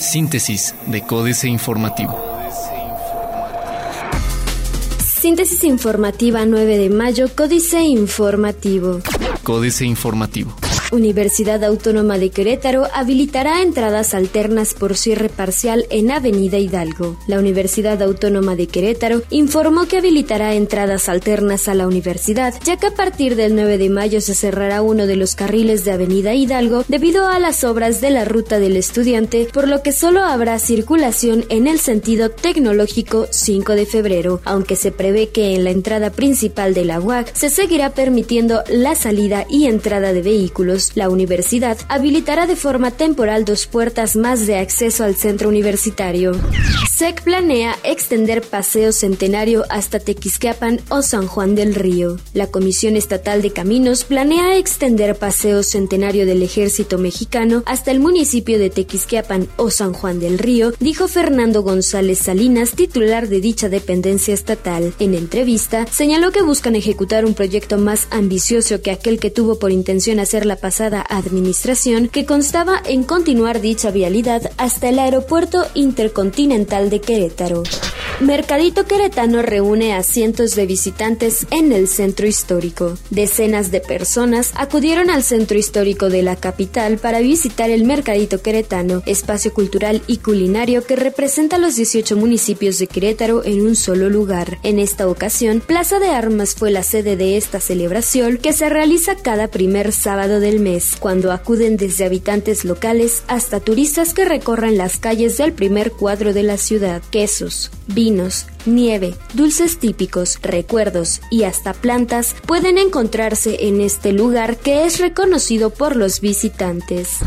Síntesis de Códice Informativo. Síntesis informativa 9 de mayo, Códice Informativo. Códice Informativo. Universidad Autónoma de Querétaro habilitará entradas alternas por cierre parcial en Avenida Hidalgo. La Universidad Autónoma de Querétaro informó que habilitará entradas alternas a la universidad, ya que a partir del 9 de mayo se cerrará uno de los carriles de Avenida Hidalgo debido a las obras de la ruta del estudiante, por lo que solo habrá circulación en el sentido tecnológico 5 de febrero, aunque se prevé que en la entrada principal de la UAC se seguirá permitiendo la salida y entrada de vehículos la universidad habilitará de forma temporal dos puertas más de acceso al centro universitario. SEC planea extender Paseo Centenario hasta Tequisquiapan o San Juan del Río. La Comisión Estatal de Caminos planea extender Paseo Centenario del Ejército Mexicano hasta el municipio de Tequisquiapan o San Juan del Río, dijo Fernando González Salinas, titular de dicha dependencia estatal. En entrevista, señaló que buscan ejecutar un proyecto más ambicioso que aquel que tuvo por intención hacer la administración que constaba en continuar dicha vialidad hasta el aeropuerto intercontinental de Querétaro. Mercadito Queretano reúne a cientos de visitantes en el centro histórico. Decenas de personas acudieron al centro histórico de la capital para visitar el Mercadito Queretano, espacio cultural y culinario que representa los 18 municipios de Querétaro en un solo lugar. En esta ocasión, Plaza de Armas fue la sede de esta celebración que se realiza cada primer sábado del mes, cuando acuden desde habitantes locales hasta turistas que recorran las calles del primer cuadro de la ciudad. Quesos, vinos, nieve, dulces típicos, recuerdos y hasta plantas pueden encontrarse en este lugar que es reconocido por los visitantes.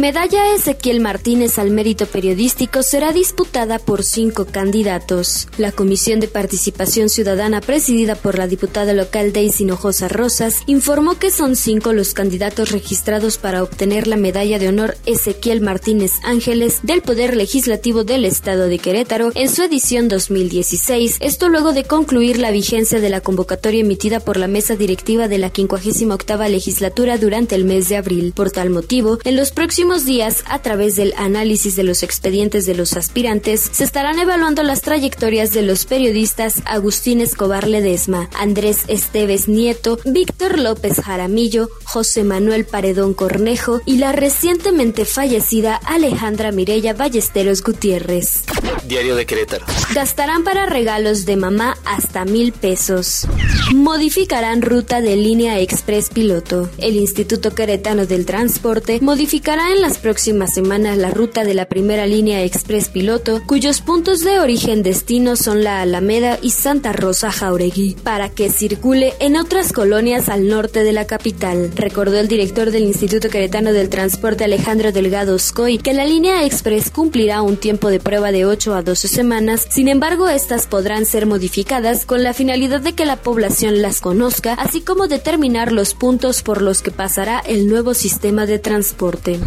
Medalla Ezequiel Martínez al mérito periodístico será disputada por cinco candidatos. La Comisión de Participación Ciudadana presidida por la diputada local Daisy Hinojosa Rosas informó que son cinco los candidatos registrados para obtener la medalla de honor Ezequiel Martínez Ángeles del Poder Legislativo del Estado de Querétaro en su edición 2016 esto luego de concluir la vigencia de la convocatoria emitida por la mesa directiva de la 58 legislatura durante el mes de abril. Por tal motivo, en los próximos días, a través del análisis de los expedientes de los aspirantes, se estarán evaluando las trayectorias de los periodistas Agustín Escobar Ledesma, Andrés Esteves Nieto, Víctor López Jaramillo, José Manuel Paredón Cornejo y la recientemente fallecida Alejandra Mirella Ballesteros Gutiérrez. Diario de Querétaro. Gastarán para regalos de mamá hasta mil pesos. Modificarán ruta de línea express piloto. El Instituto Queretano del Transporte modificará en las próximas semanas la ruta de la primera línea express piloto, cuyos puntos de origen destino son la Alameda y Santa Rosa Jauregui, para que circule en otras colonias al norte de la capital. Recordó el director del Instituto Queretano del Transporte Alejandro Delgado Scoy que la línea express cumplirá un tiempo de prueba de 8 a 12 semanas, sin embargo estas podrán ser modificadas con la finalidad de que la población las conozca, así como determinar los puntos por los que pasará el nuevo sistema de transporte.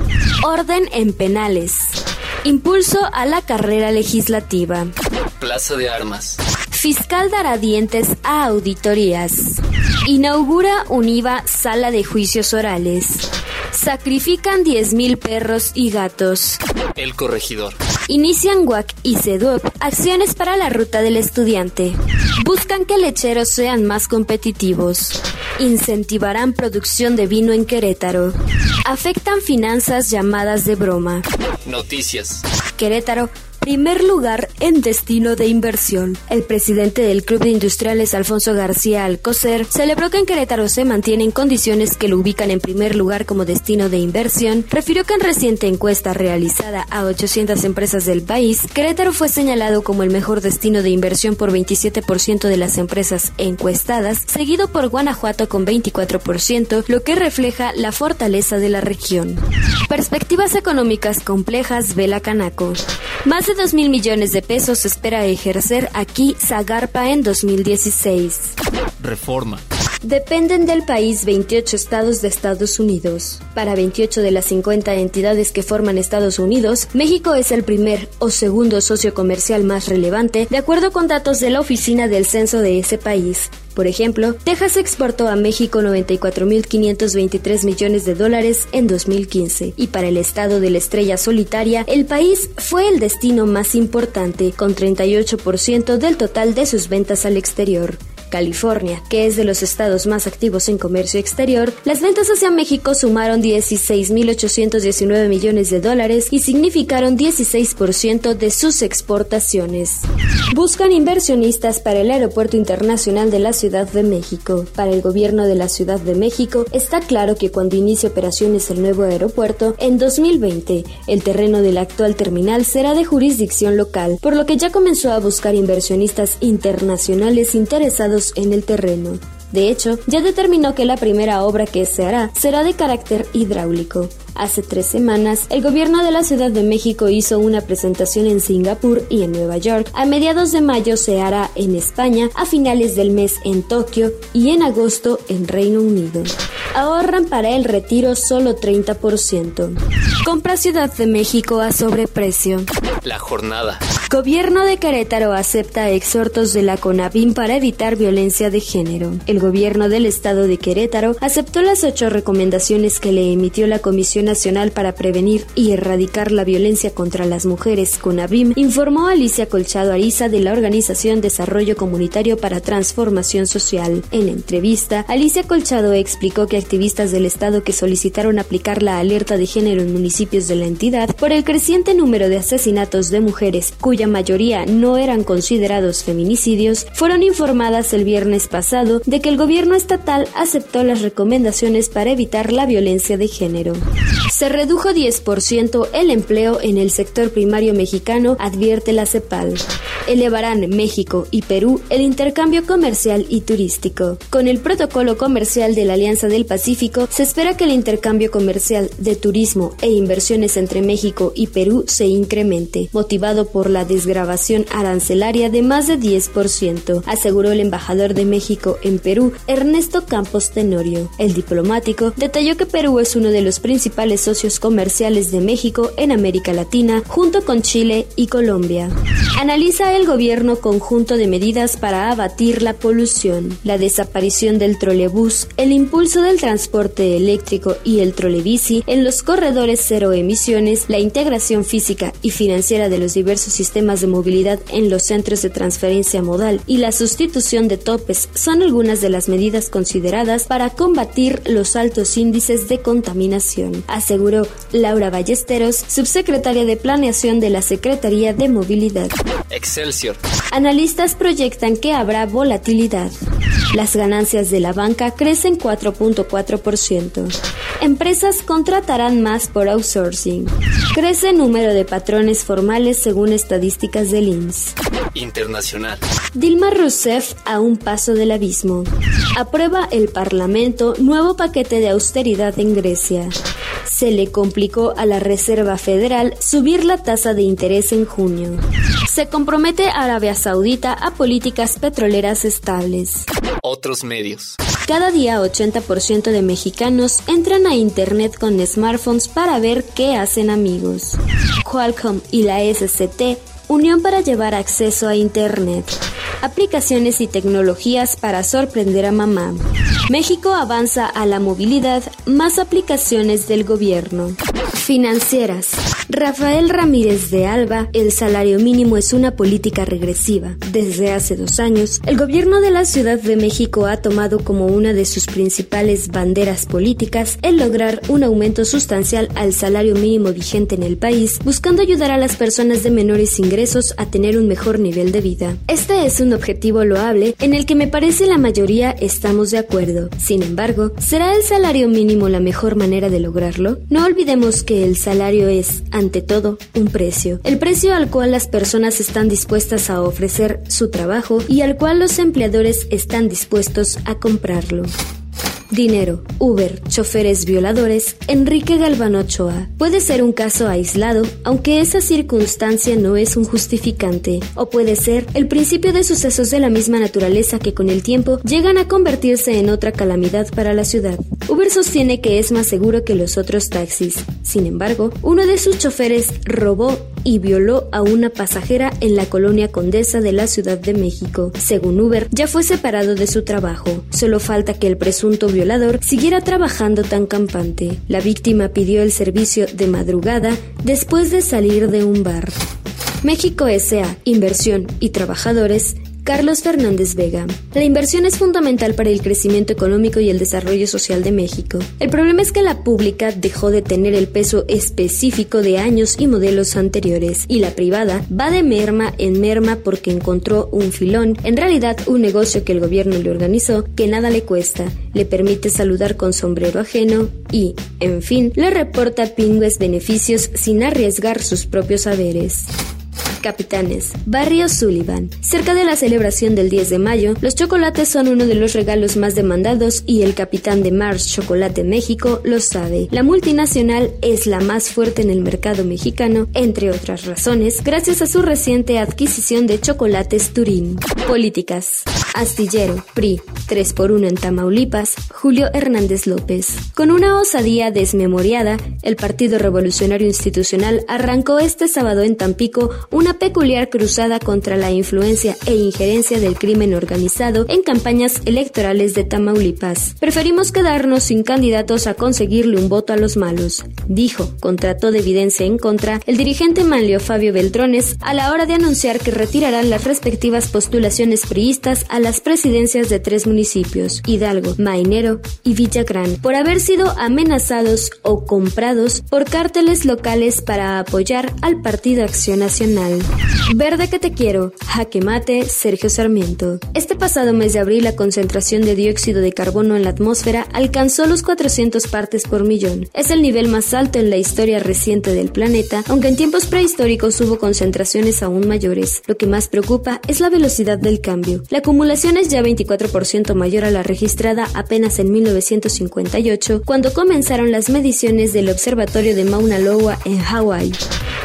Orden en penales. Impulso a la carrera legislativa. Plaza de Armas. Fiscal dará dientes a auditorías. Inaugura UNIVA Sala de Juicios Orales. Sacrifican 10.000 perros y gatos. El corregidor. Inician WAC y CEDUP acciones para la ruta del estudiante. Buscan que lecheros sean más competitivos. Incentivarán producción de vino en Querétaro. Afectan finanzas llamadas de broma. Noticias. Querétaro Primer lugar en destino de inversión. El presidente del Club de Industriales, Alfonso García Alcocer, celebró que en Querétaro se mantienen condiciones que lo ubican en primer lugar como destino de inversión. Refirió que en reciente encuesta realizada a 800 empresas del país, Querétaro fue señalado como el mejor destino de inversión por 27% de las empresas encuestadas, seguido por Guanajuato con 24%, lo que refleja la fortaleza de la región. Perspectivas económicas complejas, Vela Canaco. Más de 2 mil millones de pesos espera ejercer aquí Zagarpa en 2016. Reforma. Dependen del país 28 estados de Estados Unidos. Para 28 de las 50 entidades que forman Estados Unidos, México es el primer o segundo socio comercial más relevante, de acuerdo con datos de la Oficina del Censo de ese país. Por ejemplo, Texas exportó a México 94.523 millones de dólares en 2015 y para el estado de la estrella solitaria, el país fue el destino más importante, con 38% del total de sus ventas al exterior. California, que es de los estados más activos en comercio exterior, las ventas hacia México sumaron 16.819 millones de dólares y significaron 16% de sus exportaciones. Buscan inversionistas para el Aeropuerto Internacional de la Ciudad de México. Para el gobierno de la Ciudad de México, está claro que cuando inicie operaciones el nuevo aeropuerto, en 2020, el terreno del actual terminal será de jurisdicción local, por lo que ya comenzó a buscar inversionistas internacionales interesados en el terreno. De hecho, ya determinó que la primera obra que se hará será de carácter hidráulico. Hace tres semanas, el gobierno de la Ciudad de México hizo una presentación en Singapur y en Nueva York. A mediados de mayo se hará en España, a finales del mes en Tokio y en agosto en Reino Unido. Ahorran para el retiro solo 30%. Compra Ciudad de México a sobreprecio. La jornada. Gobierno de Querétaro acepta exhortos de la CONAVIM para evitar violencia de género. El gobierno del estado de Querétaro aceptó las ocho recomendaciones que le emitió la Comisión Nacional para Prevenir y Erradicar la Violencia contra las Mujeres, CONAVIM, informó Alicia Colchado Ariza de la Organización Desarrollo Comunitario para Transformación Social. En entrevista, Alicia Colchado explicó que activistas del estado que solicitaron aplicar la alerta de género en municipios de la entidad por el creciente número de asesinatos de mujeres cuya mayoría no eran considerados feminicidios, fueron informadas el viernes pasado de que el gobierno estatal aceptó las recomendaciones para evitar la violencia de género. Se redujo 10% el empleo en el sector primario mexicano, advierte la CEPAL. Elevarán México y Perú el intercambio comercial y turístico. Con el protocolo comercial de la Alianza del Pacífico, se espera que el intercambio comercial de turismo e inversiones entre México y Perú se incremente, motivado por la desgrabación arancelaria de más de 10%, aseguró el embajador de México en Perú, Ernesto Campos Tenorio. El diplomático detalló que Perú es uno de los principales socios comerciales de México en América Latina, junto con Chile y Colombia. Analiza el gobierno conjunto de medidas para abatir la polución, la desaparición del trolebús, el impulso del transporte eléctrico y el trolebici en los corredores cero emisiones, la integración física y financiera de los diversos sistemas de movilidad en los centros de transferencia modal y la sustitución de topes son algunas de las medidas consideradas para combatir los altos índices de contaminación, aseguró Laura Ballesteros, subsecretaria de Planeación de la Secretaría de Movilidad. Excelsior. Analistas proyectan que habrá volatilidad. Las ganancias de la banca crecen 4.4%. Empresas contratarán más por outsourcing. Crece el número de patrones formales según estadísticas del INS. Internacional. Dilma Rousseff a un paso del abismo. Aprueba el Parlamento nuevo paquete de austeridad en Grecia. Se le complicó a la Reserva Federal subir la tasa de interés en junio. Se compromete Arabia Saudita a políticas petroleras estables. Otros medios. Cada día 80% de mexicanos entran a Internet con smartphones para ver qué hacen amigos. Qualcomm y la SCT, Unión para llevar acceso a Internet. Aplicaciones y tecnologías para sorprender a mamá. México avanza a la movilidad, más aplicaciones del gobierno. Financieras. Rafael Ramírez de Alba, el salario mínimo es una política regresiva. Desde hace dos años, el gobierno de la Ciudad de México ha tomado como una de sus principales banderas políticas el lograr un aumento sustancial al salario mínimo vigente en el país, buscando ayudar a las personas de menores ingresos a tener un mejor nivel de vida. Este es un objetivo loable en el que me parece la mayoría estamos de acuerdo. Sin embargo, ¿será el salario mínimo la mejor manera de lograrlo? No olvidemos que el salario es, ante todo, un precio. El precio al cual las personas están dispuestas a ofrecer su trabajo y al cual los empleadores están dispuestos a comprarlo. Dinero, Uber, choferes violadores, Enrique Galván Ochoa. Puede ser un caso aislado, aunque esa circunstancia no es un justificante, o puede ser el principio de sucesos de la misma naturaleza que con el tiempo llegan a convertirse en otra calamidad para la ciudad. Uber sostiene que es más seguro que los otros taxis. Sin embargo, uno de sus choferes robó y violó a una pasajera en la colonia Condesa de la Ciudad de México. Según Uber, ya fue separado de su trabajo. Solo falta que el presunto violador siguiera trabajando tan campante. La víctima pidió el servicio de madrugada después de salir de un bar. México S.A. Inversión y Trabajadores Carlos Fernández Vega. La inversión es fundamental para el crecimiento económico y el desarrollo social de México. El problema es que la pública dejó de tener el peso específico de años y modelos anteriores, y la privada va de merma en merma porque encontró un filón, en realidad un negocio que el gobierno le organizó, que nada le cuesta, le permite saludar con sombrero ajeno y, en fin, le reporta pingües beneficios sin arriesgar sus propios saberes. Capitanes, Barrio Sullivan. Cerca de la celebración del 10 de mayo, los chocolates son uno de los regalos más demandados y el capitán de Mars Chocolate México lo sabe. La multinacional es la más fuerte en el mercado mexicano, entre otras razones, gracias a su reciente adquisición de Chocolates Turín. Políticas. Astillero, PRI, 3 por 1 en Tamaulipas, Julio Hernández López. Con una osadía desmemoriada, el Partido Revolucionario Institucional arrancó este sábado en Tampico una peculiar cruzada contra la influencia e injerencia del crimen organizado en campañas electorales de Tamaulipas. Preferimos quedarnos sin candidatos a conseguirle un voto a los malos, dijo, con trato de evidencia en contra, el dirigente Manlio Fabio Beltrones a la hora de anunciar que retirarán las respectivas postulaciones priistas a las presidencias de tres municipios, Hidalgo, Mainero y Villagrán, por haber sido amenazados o comprados por cárteles locales para apoyar al Partido Acción Nacional. Verde que te quiero, jaque mate, Sergio Sarmiento. Este pasado mes de abril la concentración de dióxido de carbono en la atmósfera alcanzó los 400 partes por millón. Es el nivel más alto en la historia reciente del planeta, aunque en tiempos prehistóricos hubo concentraciones aún mayores. Lo que más preocupa es la velocidad del cambio. La acumulación es ya 24% mayor a la registrada apenas en 1958, cuando comenzaron las mediciones del observatorio de Mauna Loa en Hawái.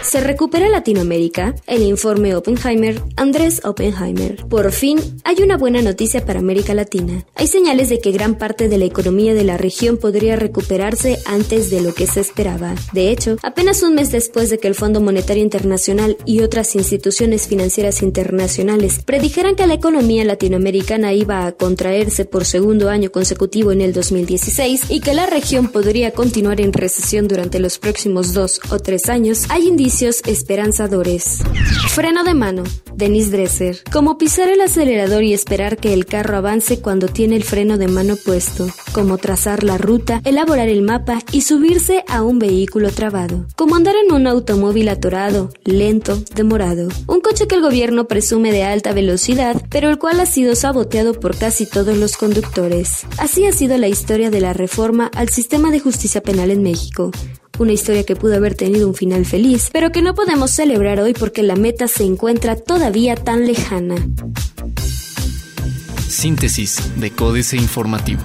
¿Se recupera Latinoamérica? El informe Oppenheimer, Andrés Oppenheimer. Por fin, hay una buena noticia para América Latina. Hay señales de que gran parte de la economía de la región podría recuperarse antes de lo que se esperaba. De hecho, apenas un mes después de que el Fondo Monetario Internacional y otras instituciones financieras internacionales predijeran que la economía latinoamericana iba a contraerse por segundo año consecutivo en el 2016 y que la región podría continuar en recesión durante los próximos dos o tres años, hay indicios esperanzadores. Freno de mano. Denis Dresser. Como pisar el acelerador y esperar que el carro avance cuando tiene el freno de mano puesto. Como trazar la ruta, elaborar el mapa y subirse a un vehículo trabado. Como andar en un automóvil atorado, lento, demorado. Un coche que el gobierno presume de alta velocidad, pero el cual ha sido saboteado por casi todos los conductores. Así ha sido la historia de la reforma al sistema de justicia penal en México. Una historia que pudo haber tenido un final feliz, pero que no podemos celebrar hoy porque la meta se encuentra todavía tan lejana. Síntesis de Códice Informativo.